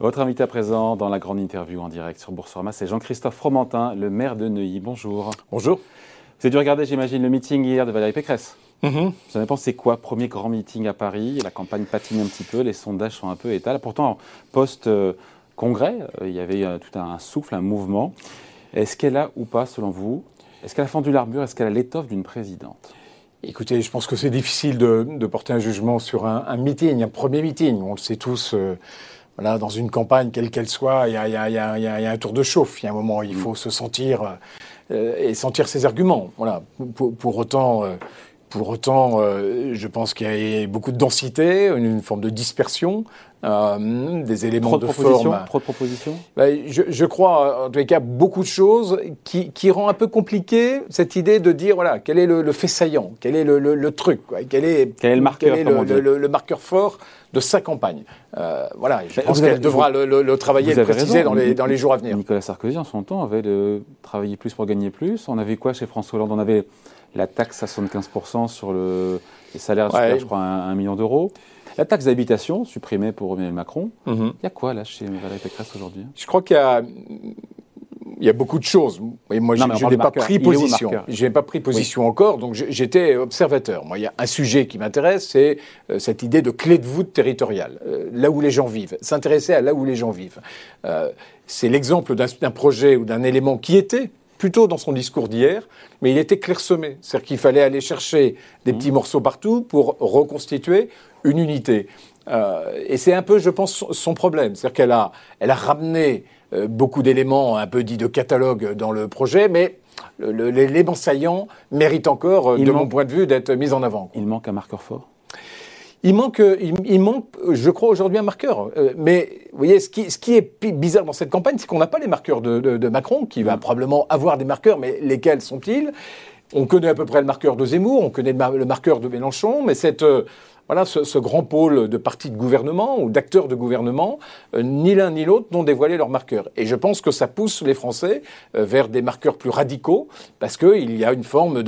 Votre invité à présent dans la grande interview en direct sur Boursorama, c'est Jean-Christophe Fromentin, le maire de Neuilly. Bonjour. Bonjour. Vous avez dû regarder, j'imagine, le meeting hier de Valérie Pécresse. Mhm. Vous avez pensé quoi? Premier grand meeting à Paris, la campagne patine un petit peu, les sondages sont un peu étals. Pourtant, post-congrès, euh, il y avait euh, tout un souffle, un mouvement. Est-ce qu'elle a ou pas, selon vous Est-ce qu'elle a fendu l'armure Est-ce qu'elle a l'étoffe d'une présidente? Écoutez, je pense que c'est difficile de, porter un jugement sur un, meeting, un premier meeting. On le sait tous. Euh, voilà, dans une campagne, quelle qu'elle soit, il y, a, un tour de chauffe. Il y a un moment où il faut se sentir euh, et sentir ses arguments. Voilà. Pour, autant, euh, pour autant, euh, je pense qu'il y a beaucoup de densité, une, forme de dispersion, des éléments trop de, forme. Trop de propositions ben, je, crois, en tous les cas, beaucoup de choses qui, qui rend un peu compliqué cette idée de dire, voilà, quel est le, fait saillant, quel est le, truc, quel, est, quel est le marqueur, le, marqueur fort de sa campagne. Euh, voilà, je pense qu'elle devra le, travailler et le préciser dans, les, dans les jours à venir. Nicolas Sarkozy, en son temps, avait de travailler plus pour gagner plus. On avait quoi chez François Hollande? On avait la taxe à 75% sur le, les salaires je crois, un, million d'euros. La taxe d'habitation, supprimée pour Emmanuel Macron. Mhm. Il y a quoi là chez Valérie Pécresse aujourd'hui? Je crois qu'il y a il y a beaucoup de choses. Et moi, je, n'ai pas pris position. Je n'ai pas pris position encore, donc j'étais observateur. Moi, il y a un sujet qui m'intéresse, c'est euh, cette idée de clé de voûte territoriale, euh, là où les gens vivent, s'intéresser à là où les gens vivent. Euh, c'est l'exemple d'un projet ou d'un élément qui était plutôt dans son discours d'hier, mais il était clairsemé. C'est-à-dire qu'il fallait aller chercher des petits mmh. morceaux partout pour reconstituer une unité. et c'est un peu, je pense, son problème. C'est-à-dire qu'elle a, elle a ramené euh, beaucoup d'éléments un peu dits de catalogue dans le projet, mais l'élément saillant mérite encore, euh, de mon point de vue, d'être mis en avant. Il manque un marqueur fort? Il manque, il, manque, je crois, aujourd'hui un marqueur. Euh, mais vous voyez, ce qui, ce qui est bizarre dans cette campagne, c'est qu'on n'a pas les marqueurs de, Macron, qui va mm. probablement avoir des marqueurs, mais lesquels sont-ils? On connaît à peu près le marqueur de Zemmour, on connaît le marqueur de Mélenchon, mais cette, voilà, ce, grand pôle de partis de gouvernement ou d'acteurs de gouvernement, euh, ni l'un ni l'autre n'ont dévoilé leurs marqueurs. Et je pense que ça pousse les Français euh, vers des marqueurs plus radicaux, parce qu'il y a une forme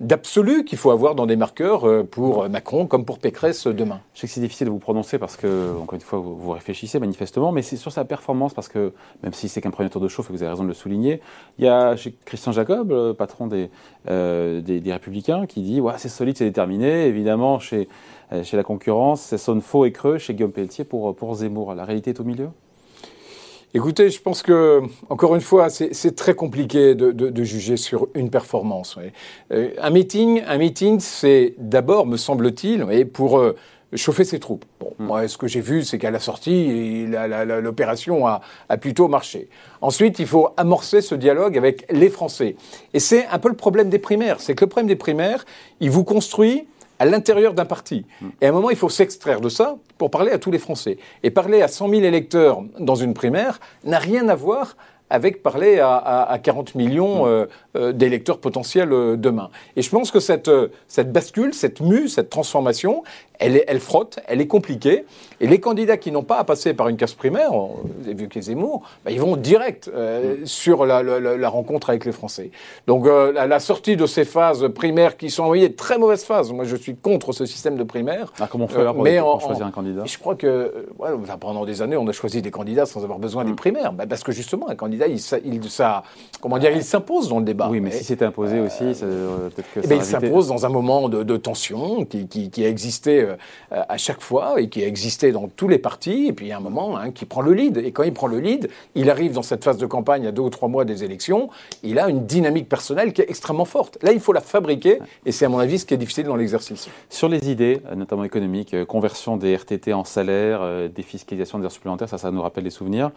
d'absolu qu'il faut avoir dans des marqueurs euh, pour Macron comme pour Pécresse demain. Je sais que c'est difficile de vous prononcer parce que, encore une fois, vous, réfléchissez manifestement, mais c'est sur sa performance parce que, même si c'est qu'un premier tour de chauffe et vous avez raison de le souligner, il y a Christian Jacob, patron des, Républicains, qui dit c'est solide, c'est déterminé. Évidemment, chez chez la concurrence, ça sonne faux et creux chez Guillaume Pelletier pour, pour Zemmour. La réalité est au milieu? Écoutez, je pense que, encore une fois, c'est très compliqué de, de, juger sur une performance. Euh, un meeting, un meeting c'est d'abord, me semble-t-il, pour euh, chauffer ses troupes. Bon, hmm. moi, ce que j'ai vu, c'est qu'à la sortie, l'opération a, a, plutôt marché. Ensuite, il faut amorcer ce dialogue avec les Français. Et c'est un peu le problème des primaires. C'est que le problème des primaires, il vous construit à l'intérieur d'un parti. Et à un moment, il faut s'extraire de ça pour parler à tous les Français. Et parler à 100 000 électeurs dans une primaire n'a rien à voir avec parler à, 40 millions euh, euh, d'électeurs potentiels euh, demain. Et je pense que cette, cette bascule, cette mue, cette transformation, elle, elle frotte, elle est compliquée. Et les candidats qui n'ont pas à passer par une casse primaire, vous avez vu que les Zemmour, bah, ils vont direct mm. sur la, la, rencontre avec les Français. Donc la, sortie de ces phases primaires qui sont envoyées très mauvaises phases, moi je suis contre ce système de primaire. Ah, comment on fait pour, mais choisir un candidat Je crois que pendant des années, on a choisi des candidats sans avoir besoin des mm. primaires. Bah, parce que justement, un candidat il, comment dire, il s'impose dans le débat. Oui, mais, si c'était imposé aussi, euh, peut-être que eh ben, Il s'impose dans un moment de, tension qui, a existé euh, à chaque fois et qui a existé dans tous les partis, et puis il y a un moment hein, qui prend le lead. Et quand il prend le lead, il arrive dans cette phase de campagne à deux ou trois mois des élections, il a une dynamique personnelle qui est extrêmement forte. Là, il faut la fabriquer, et c'est à mon avis ce qui est difficile dans l'exercice. Sur les idées, notamment économiques, euh, conversion des RTT en salaire, défiscalisation des heures supplémentaires, ça, ça nous rappelle des souvenirs,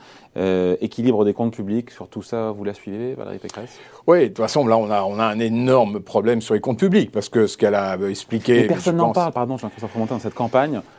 équilibre des comptes publics, sur tout ça, vous la suivez, Valérie Pécresse? Oui, de toute façon, là, on a, on a un énorme problème sur les comptes publics, parce que ce qu'elle a expliqué... Mais personne n'en parle, pardon, Jean-Christophe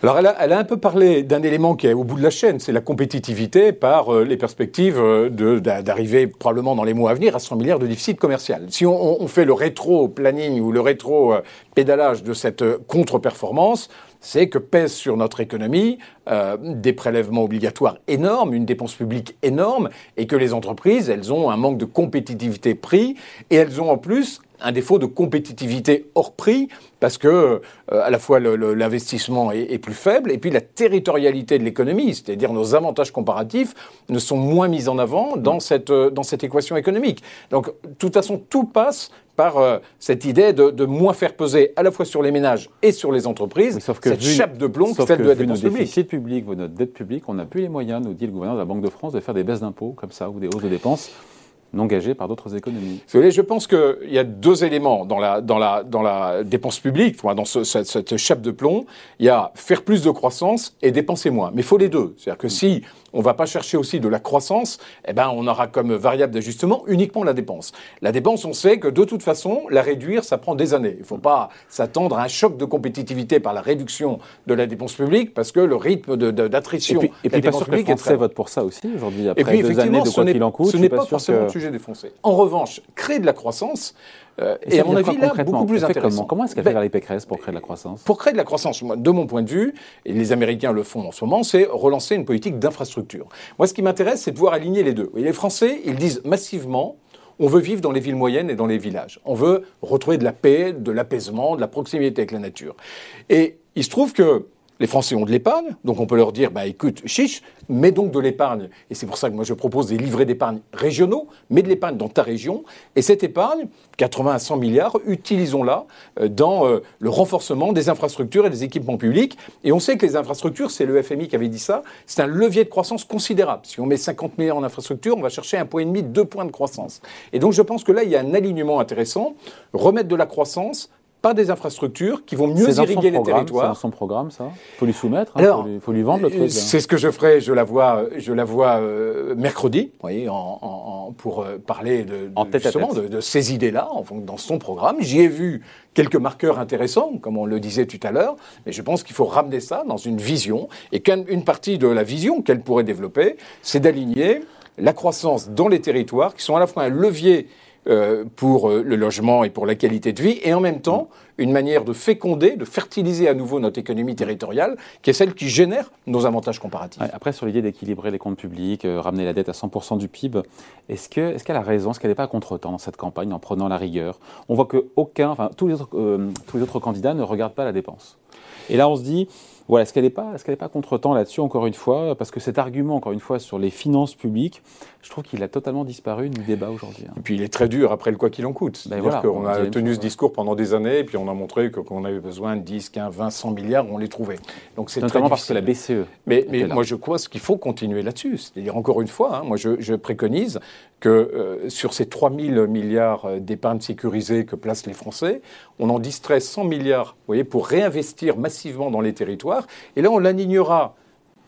Alors, elle a, un peu parlé d'un élément qui est au bout de la chaîne, c'est la compétitivité par euh, les perspectives euh, d'arriver probablement dans les mois à venir à 100 milliards de déficit commercial. Si on, on fait le rétro-planning ou le rétro-pédalage de cette contre-performance, c'est que pèsent sur notre économie euh, des prélèvements obligatoires énormes, une dépense publique énorme, et que les entreprises, elles ont un manque de compétitivité prix, et elles ont en plus un défaut de compétitivité hors prix parce que euh, à la fois l'investissement est, plus faible et puis la territorialité de l'économie, c'est-à-dire nos avantages comparatifs, ne sont moins mis en avant dans cette, euh, dans cette équation économique. Donc, de toute façon, tout passe par euh, cette idée de, moins faire peser à la fois sur les ménages et sur les entreprises sauf que cette chape de plomb sauf celle que de la vu nos dépense publique. déficits publics, notre dette publique, on n'a plus les moyens, nous dit le gouverneur de la Banque de France, de faire des baisses d'impôts comme ça ou des hausses de dépenses non gagés par d'autres économies. Je pense qu'il y a deux éléments dans la, dans la, dans la dépense publique, dans ce, cette, cette, chape de plomb. Il y a faire plus de croissance et dépenser moins. Mais il faut les deux. C'est-à-dire que si on ne va pas chercher aussi de la croissance, eh ben, on aura comme variable d'ajustement uniquement la dépense. La dépense, on sait que de toute façon, la réduire, ça prend des années. Il ne faut pas s'attendre à un choc de compétitivité par la réduction de la dépense publique parce que le rythme d'attrition de, de, et puis, et puis pas sûr que les Français votent pour ça aussi aujourd'hui. Après et puis, deux années de quoi qu'il en coûte, ce n'est pas, pas forcément que défoncer. En revanche, créer de la croissance, euh, et, à mon avis, là, beaucoup plus intéressant. Comment, comment est-ce qu'elle fait ben, Pécresse pour créer de la croissance Pour créer de la croissance, de mon point de vue, et les Américains le font en ce moment, c'est relancer une politique d'infrastructure. Moi, ce qui m'intéresse, c'est de pouvoir aligner les deux. Et les Français, ils disent massivement, on veut vivre dans les villes moyennes et dans les villages. On veut retrouver de la paix, de l'apaisement, de la proximité avec la nature. Et il se trouve que les Français ont de l'épargne, donc on peut leur dire, bah écoute, chiche, mets donc de l'épargne. Et c'est pour ça que moi je propose des livrets d'épargne régionaux, mets de l'épargne dans ta région. Et cette épargne, 80 à 100 milliards, utilisons-la euh, dans euh, le renforcement des infrastructures et des équipements publics. Et on sait que les infrastructures, c'est le FMI qui avait dit ça, c'est un levier de croissance considérable. Si on met 50 milliards en infrastructures, on va chercher un point et demi, deux points de croissance. Et donc je pense que là, il y a un alignement intéressant. Remettre de la croissance, pas des infrastructures qui vont mieux irriguer les territoires. C'est dans son programme, ça Il faut lui soumettre, il hein, faut, lui vendre le truc. C'est ce que je ferai, je la vois, je la vois euh, mercredi, vous voyez, en, pour euh, parler de, de justement De, ces idées-là, dans son programme. J'y ai vu quelques marqueurs intéressants, comme on le disait tout à l'heure, mais je pense qu'il faut ramener ça dans une vision, et qu'une partie de la vision qu'elle pourrait développer, c'est d'aligner la croissance dans les territoires, qui sont à la fois un levier euh, pour euh, le logement et pour la qualité de vie, et en même temps une manière de féconder, de fertiliser à nouveau notre économie territoriale, qui est celle qui génère nos avantages comparatifs. après, sur l'idée d'équilibrer les comptes publics, euh, ramener la dette à 100% du PIB, est-ce qu'elle est a raison Est-ce qu'elle n'est pas à contre-temps dans cette campagne en prenant la rigueur? On voit que aucun, enfin, tous, les autres, tous les autres candidats ne regardent pas la dépense. Et là, on se dit, voilà, est-ce qu'elle n'est pas, est pas contre-temps là-dessus, encore une fois? Parce que cet argument, encore une fois, sur les finances publiques, je trouve qu'il a totalement disparu du débat aujourd'hui. Hein. Et puis il est très dur après le quoi qu'il en coûte. Ben C'est-à-dire qu'on a tenu ce discours pendant des années, et puis on a montré qu'on avait besoin de 10, 15, 20, 100 milliards, on les trouvait. Donc c'est Notamment parce que la BCE. Mais, mais moi je crois qu'il faut continuer là-dessus. C'est-à-dire, encore une fois, hein, moi je, préconise que euh, sur ces 3 000 milliards euh, d'épargne sécurisée que placent les Français, on en distrait 100 milliards vous voyez, pour réinvestir massivement dans les territoires. Et là, on l'alignera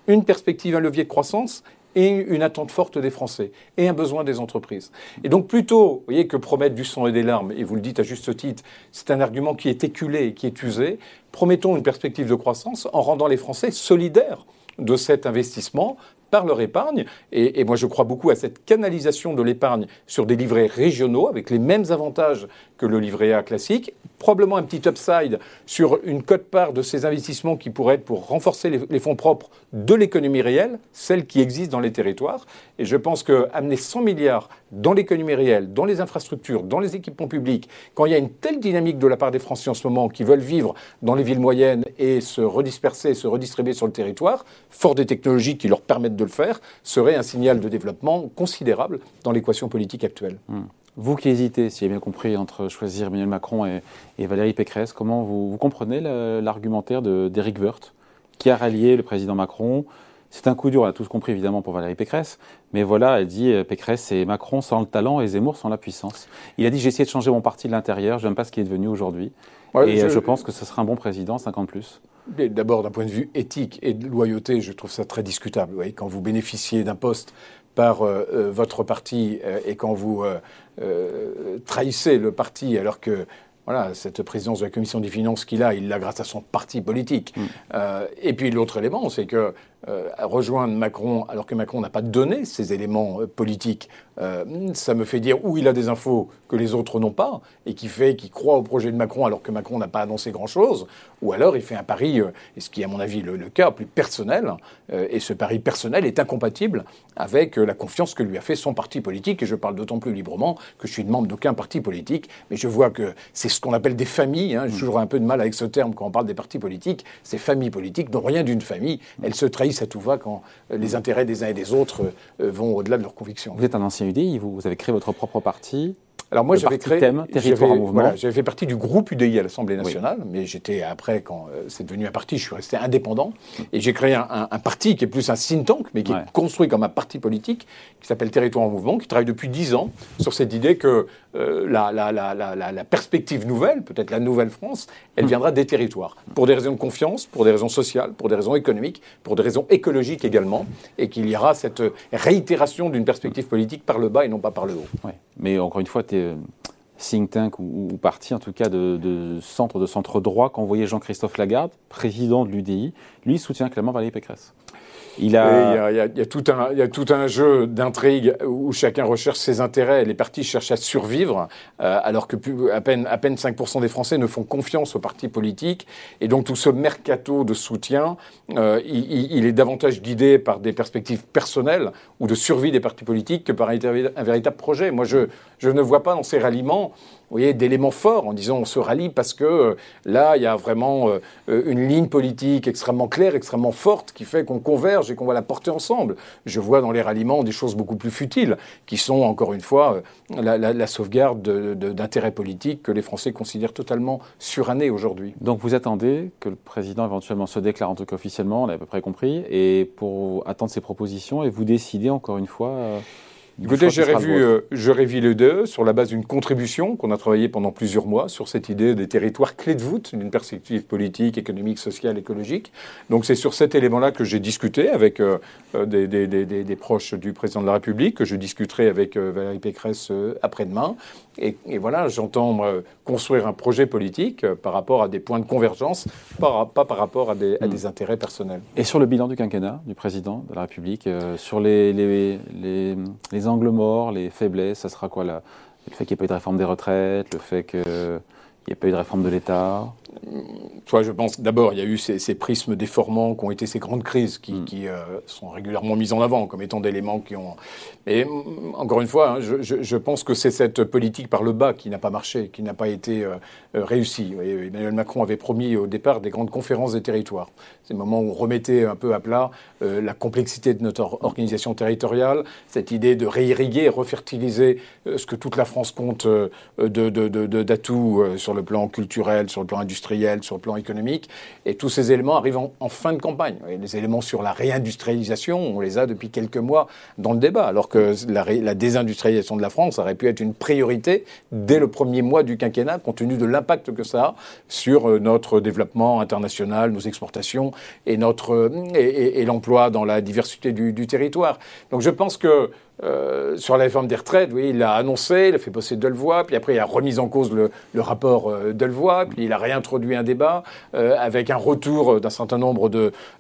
une perspective, un levier de croissance et une attente forte des Français et un besoin des entreprises. Et donc plutôt, vous voyez, que promettre du sang et des larmes, et vous le dites à juste titre, c'est un argument qui est éculé et qui est usé, promettons une perspective de croissance en rendant les Français solidaires de cet investissement par leur épargne. Et, moi, je crois beaucoup à cette canalisation de l'épargne sur des livrets régionaux avec les mêmes avantages que le livret A classique. Probablement un petit upside sur une cote-part de ces investissements qui pourraient être pour renforcer les, fonds propres de l'économie réelle, celle qui existe dans les territoires. Et je pense qu'amener 100 milliards dans l'économie réelle, dans les infrastructures, dans les équipements publics, quand il y a une telle dynamique de la part des Français en ce moment qui veulent vivre dans les villes moyennes et se redisperser, se redistribuer sur le territoire, fort des technologies qui leur permettent de le faire serait un signal de développement considérable dans l'équation politique actuelle. Hmm. Vous qui hésitez, si j'ai bien compris, entre choisir Emmanuel Macron et, Valérie Pécresse, comment vous, comprenez l'argumentaire d'Éric Woerth, qui a rallié le président Macron? C'est un coup dur, on a tous compris évidemment pour Valérie Pécresse, mais voilà, elle dit euh, Pécresse et Macron sans le talent et Zemmour sans la puissance. Il a dit j'ai essayé de changer mon parti de l'intérieur, je n'aime pas ce qui est devenu aujourd'hui. et je... Euh, je... pense que ce sera un bon président, 50 plus. D'abord, d'un point de vue éthique et de loyauté, je trouve ça très discutable. Vous voyez, quand vous bénéficiez d'un poste par euh, euh, votre parti euh, et quand vous trahissez le parti alors que voilà, cette présidence de la commission des finances qu'il a, il l'a grâce à son parti politique. Mm. Euh, et puis l'autre élément, c'est que euh, rejoindre Macron alors que Macron n'a pas donné ces éléments euh, politiques, ça me fait dire où il a des infos que les autres n'ont pas et qui fait qu'il croit au projet de Macron alors que Macron n'a pas annoncé grand-chose, ou alors il fait un pari, et ce qui est à mon avis le, cas, plus personnel, et ce pari personnel est incompatible avec la confiance que lui a fait son parti politique, et je parle d'autant plus librement que je suis membre d'aucun parti politique, mais je vois que c'est ce qu'on appelle des familles. Hein. J'ai toujours un peu de mal avec ce terme quand on parle des partis politiques. Ces familles politiques n'ont rien d'une famille. Elles se trahissent à tout va quand euh, les intérêts des uns et des autres euh, vont au-delà de leurs convictions. Vous êtes un ancien UDI, vous avez créé votre propre parti. Alors moi, j'avais créé, thème, territoire j'avais fait partie du groupe UDI à l'Assemblée nationale, mais j'étais après, quand euh, c'est devenu un parti, je suis resté indépendant. Et j'ai créé un, parti qui est plus un think tank, mais qui est construit comme un parti politique, qui s'appelle Territoire en mouvement, qui travaille depuis dix ans sur cette idée que euh, la, la, la, la, perspective nouvelle, peut-être la nouvelle France, elle viendra des territoires. Pour des raisons de confiance, pour des raisons sociales, pour des raisons économiques, pour des raisons écologiques également, et qu'il y aura cette réitération d'une perspective politique par le bas et non pas par le haut. Mais encore une fois, tu es think tank ou, parti en tout cas de, centre de centre droit voyez Jean-Christophe Lagarde, président de l'UDI, lui soutient clairement Valérie Pécresse. Il, y a, tout un, jeu d'intrigue où chacun recherche ses intérêts. Les partis cherchent à survivre, euh, alors que à, peine, à peine 5% des Français ne font confiance aux partis politiques. Et donc tout ce mercato de soutien, euh, il, est davantage guidé par des perspectives personnelles ou de survie des partis politiques que par un, véritable projet. Moi, je ne vois pas dans ces ralliements voyez, d'éléments forts en disant on se rallie parce que euh, là, il y a vraiment euh, une ligne politique extrêmement claire, extrêmement forte qui fait qu'on converge et qu'on va la porter ensemble. Je vois dans les ralliements des choses beaucoup plus futiles qui sont, encore une fois, euh, la, sauvegarde d'intérêts politiques que les Français considèrent totalement surannés aujourd'hui. Donc vous attendez que le président éventuellement se déclare, en tout cas officiellement, on a à peu près compris, et pour attendre ses propositions et vous décidez encore une fois. Écoutez, j'ai revu, euh, le deux sur la base d'une contribution qu'on a travaillé pendant plusieurs mois sur cette idée des territoires clés de voûte d'une perspective politique, économique, sociale, écologique. Donc c'est sur cet élément-là que j'ai discuté avec euh, euh, des, des, des, des, proches du président de la République, que je discuterai avec Valérie Pécresse après-demain. Et, et, voilà, j'entends construire un projet politique par rapport à des points de convergence, pas, pas par rapport à des, à des, hmm. intérêts personnels. Et sur le bilan du quinquennat du président de la République, sur les, les, les, les les angles morts, les faiblesses, ça sera quoi là Le fait qu'il n'y ait pas eu de réforme des retraites, le fait qu'il n'y ait pas eu de réforme de l'État? Toi, je pense d'abord, il y a eu ces, prismes déformants qui ont été ces grandes crises qui, hmm. euh, sont régulièrement mises en avant comme étant des éléments qui ont. Et mm, encore une fois, hein, je, pense que c'est cette politique par le bas qui n'a pas marché, qui n'a pas été euh, euh, réussie. Emmanuel Macron avait promis au départ des grandes conférences des territoires. C'est le moment où on remettait un peu à plat la complexité de notre organisation territoriale, cette idée de réirriguer, refertiliser ce que toute la France compte d'atouts de, de, sur le plan culturel, sur le plan industriel sur le plan économique. Et tous ces éléments arrivent en, fin de campagne. les éléments sur la réindustrialisation, on les a depuis quelques mois dans le débat, alors que la, désindustrialisation de la France aurait pu être une priorité dès le premier mois du quinquennat, compte tenu de l'impact que ça a sur euh, notre développement international, nos exportations et, euh, et, l'emploi dans la diversité du, du territoire. Donc je pense que euh, sur la réforme des retraites, oui, il l'a annoncé, il a fait passer Delevoye, puis après il a remis en cause le, rapport euh, puis il a réintroduit un débat euh, avec un retour d'un certain nombre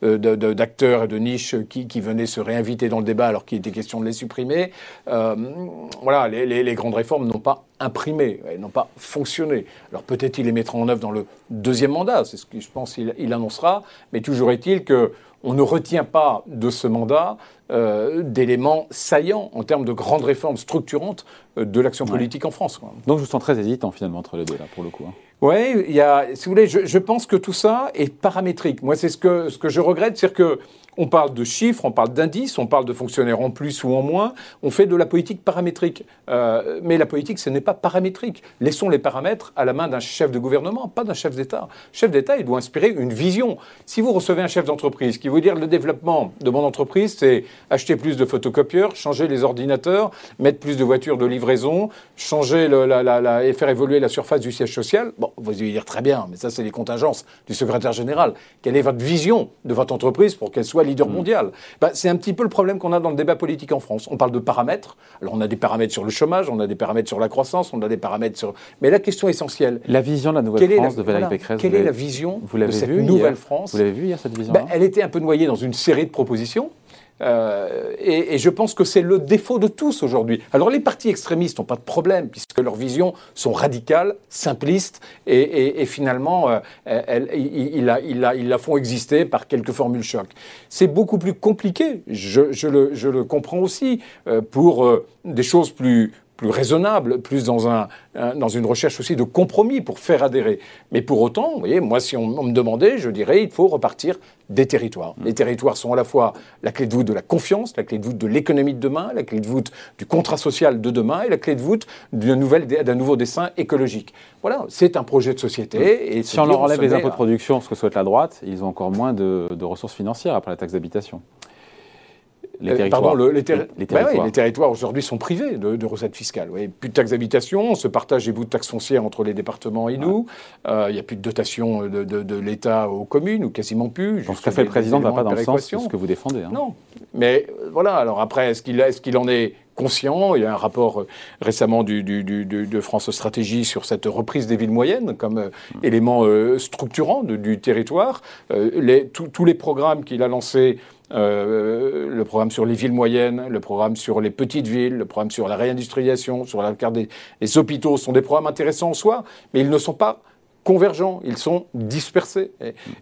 d'acteurs et de niches qui, venaient se réinviter dans le débat alors qu'il était question de les supprimer. voilà, les, grandes réformes n'ont pas imprimé, elles n'ont pas fonctionné. Alors peut-être il les mettra en œuvre dans le deuxième mandat, c'est ce que je pense qu'il annoncera, mais toujours est-il que on ne retient pas de ce mandat euh, d'éléments saillants en termes de grandes réformes structurantes euh, de l'action politique en France. Donc je vous sens très hésitant finalement entre les deux là pour le coup. Hein. Oui, il y a, si vous voulez, je, je, pense que tout ça est paramétrique. Moi, c'est ce que, ce que je regrette, c'est que on parle de chiffres, on parle d'indices, on parle de fonctionnaires en plus ou en moins, on fait de la politique paramétrique. Euh, mais la politique, ce n'est pas paramétrique. Laissons les paramètres à la main d'un chef de gouvernement, pas d'un chef d'État. Chef d'État, il doit inspirer une vision. Si vous recevez un chef d'entreprise qui vous dire le développement de mon entreprise, c'est acheter plus de photocopieurs, changer les ordinateurs, mettre plus de voitures de livraison, changer le, la, la, et faire évoluer la surface du siège social, bon, vous allez dire très bien, mais ça, c'est les contingences du secrétaire général. Quelle est votre vision de votre entreprise pour qu'elle soit leader mondial. Bah, c'est un petit peu le problème qu'on a dans le débat politique en France. On parle de paramètres. Alors on a des paramètres sur le chômage, on a des paramètres sur la croissance, on a des paramètres sur. Mais la question essentielle. La vision de la nouvelle France de Valérie Pécresse. Quelle est la vision vous de cette nouvelle France? Vous l'avez vu hier cette vision bah, Elle était un peu noyée dans une série de propositions. Euh, et, je pense que c'est le défaut de tous aujourd'hui. Alors les partis extrémistes n'ont pas de problème puisque leurs visions sont radicales, simplistes et, finalement euh, ils, la, font exister par quelques formules choc. C'est beaucoup plus compliqué, je, le, comprends aussi, euh, pour des choses plus, plus raisonnable, plus dans, un, dans une recherche aussi de compromis pour faire adhérer. Mais pour autant, vous voyez, moi, si on, me demandait, je dirais, il faut repartir des territoires. Les territoires sont à la fois la clé de voûte de la confiance, la clé de voûte de l'économie de demain, la clé de voûte du contrat social de demain et la clé de voûte d'un nouveau dessin écologique. Voilà, c'est un projet de société. Et si on leur enlève les impôts de production, ce que souhaite la droite, ils ont encore moins de, de ressources financières après la taxe d'habitation les euh, territoires. Pardon, les, territoires. les, territoires aujourd'hui sont privés de, recettes fiscales. Plus de taxes d'habitation, on se partage les bouts de taxes foncières entre les départements et nous. Euh, il n'y a plus de dotation de, l'État aux communes, ou quasiment plus. Donc ce qu'a fait le président ne va pas dans le sens de ce que vous défendez. Hein. Non. Mais euh, voilà, alors après, est-ce qu'il est en est conscient? Il y a un rapport récemment du, de France Stratégie sur cette reprise des villes moyennes comme élément structurant du territoire. Les, tous les programmes qu'il a lancés euh, le programme sur les villes moyennes, le programme sur les petites villes, le programme sur la réindustrialisation, sur la carte des hôpitaux sont des programmes intéressants en soi, mais ils ne sont pas convergents, ils sont dispersés.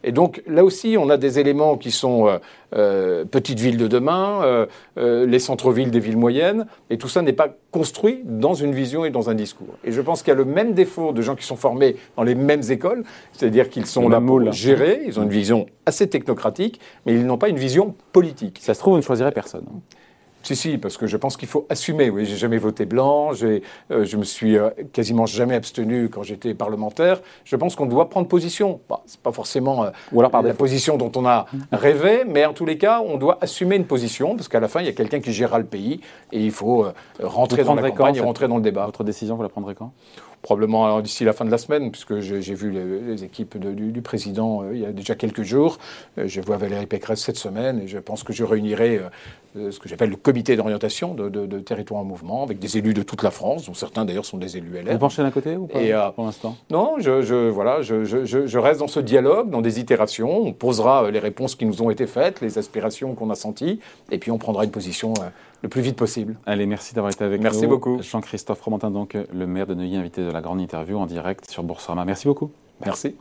Et, donc là aussi, on a des éléments qui sont euh, euh, petites villes de demain, euh, les centres-villes des villes moyennes, et tout ça n'est pas construit dans une vision et dans un discours. Et je pense qu'il y a le même défaut de gens qui sont formés dans les mêmes écoles, c'est-à-dire qu'ils sont là pour gérer, ils ont une vision assez technocratique, mais ils n'ont pas une vision politique. Ça se trouve, on ne choisirait personne. Si, si, parce que je pense qu'il faut assumer. Oui, j'ai jamais voté blanc, j'ai, euh, je me suis euh, quasiment jamais abstenu quand j'étais parlementaire. Je pense qu'on doit prendre position. Bah, c'est pas forcément euh, Ou alors par la position dont on a rêvé, mais en tous les cas, on doit assumer une position, parce qu'à la fin, il y a quelqu'un qui gérera le pays, et il faut rentrer dans la campagne et rentrer dans le débat. Votre décision, vous la prendrez quand? Probablement d'ici la fin de la semaine, puisque j'ai vu les, équipes du, président euh, il y a déjà quelques jours. Euh, je vois Valérie Pécresse cette semaine et je pense que je réunirai euh, ce que j'appelle le comité d'orientation de, de, territoire en mouvement, avec des élus de toute la France, dont certains d'ailleurs sont des élus LR. Vous penchez d'un côté ou pas pour l'instant? Non, je, je voilà, je, je, reste dans ce dialogue, dans des itérations. On posera les réponses qui nous ont été faites, les aspirations qu'on a senties, et puis on prendra une position le plus vite possible. Allez, merci d'avoir été avec nous. Merci beaucoup. Jean-Christophe Romantin, donc le maire de Neuilly, invité de la grande interview en direct sur Boursorama. Merci beaucoup. Merci.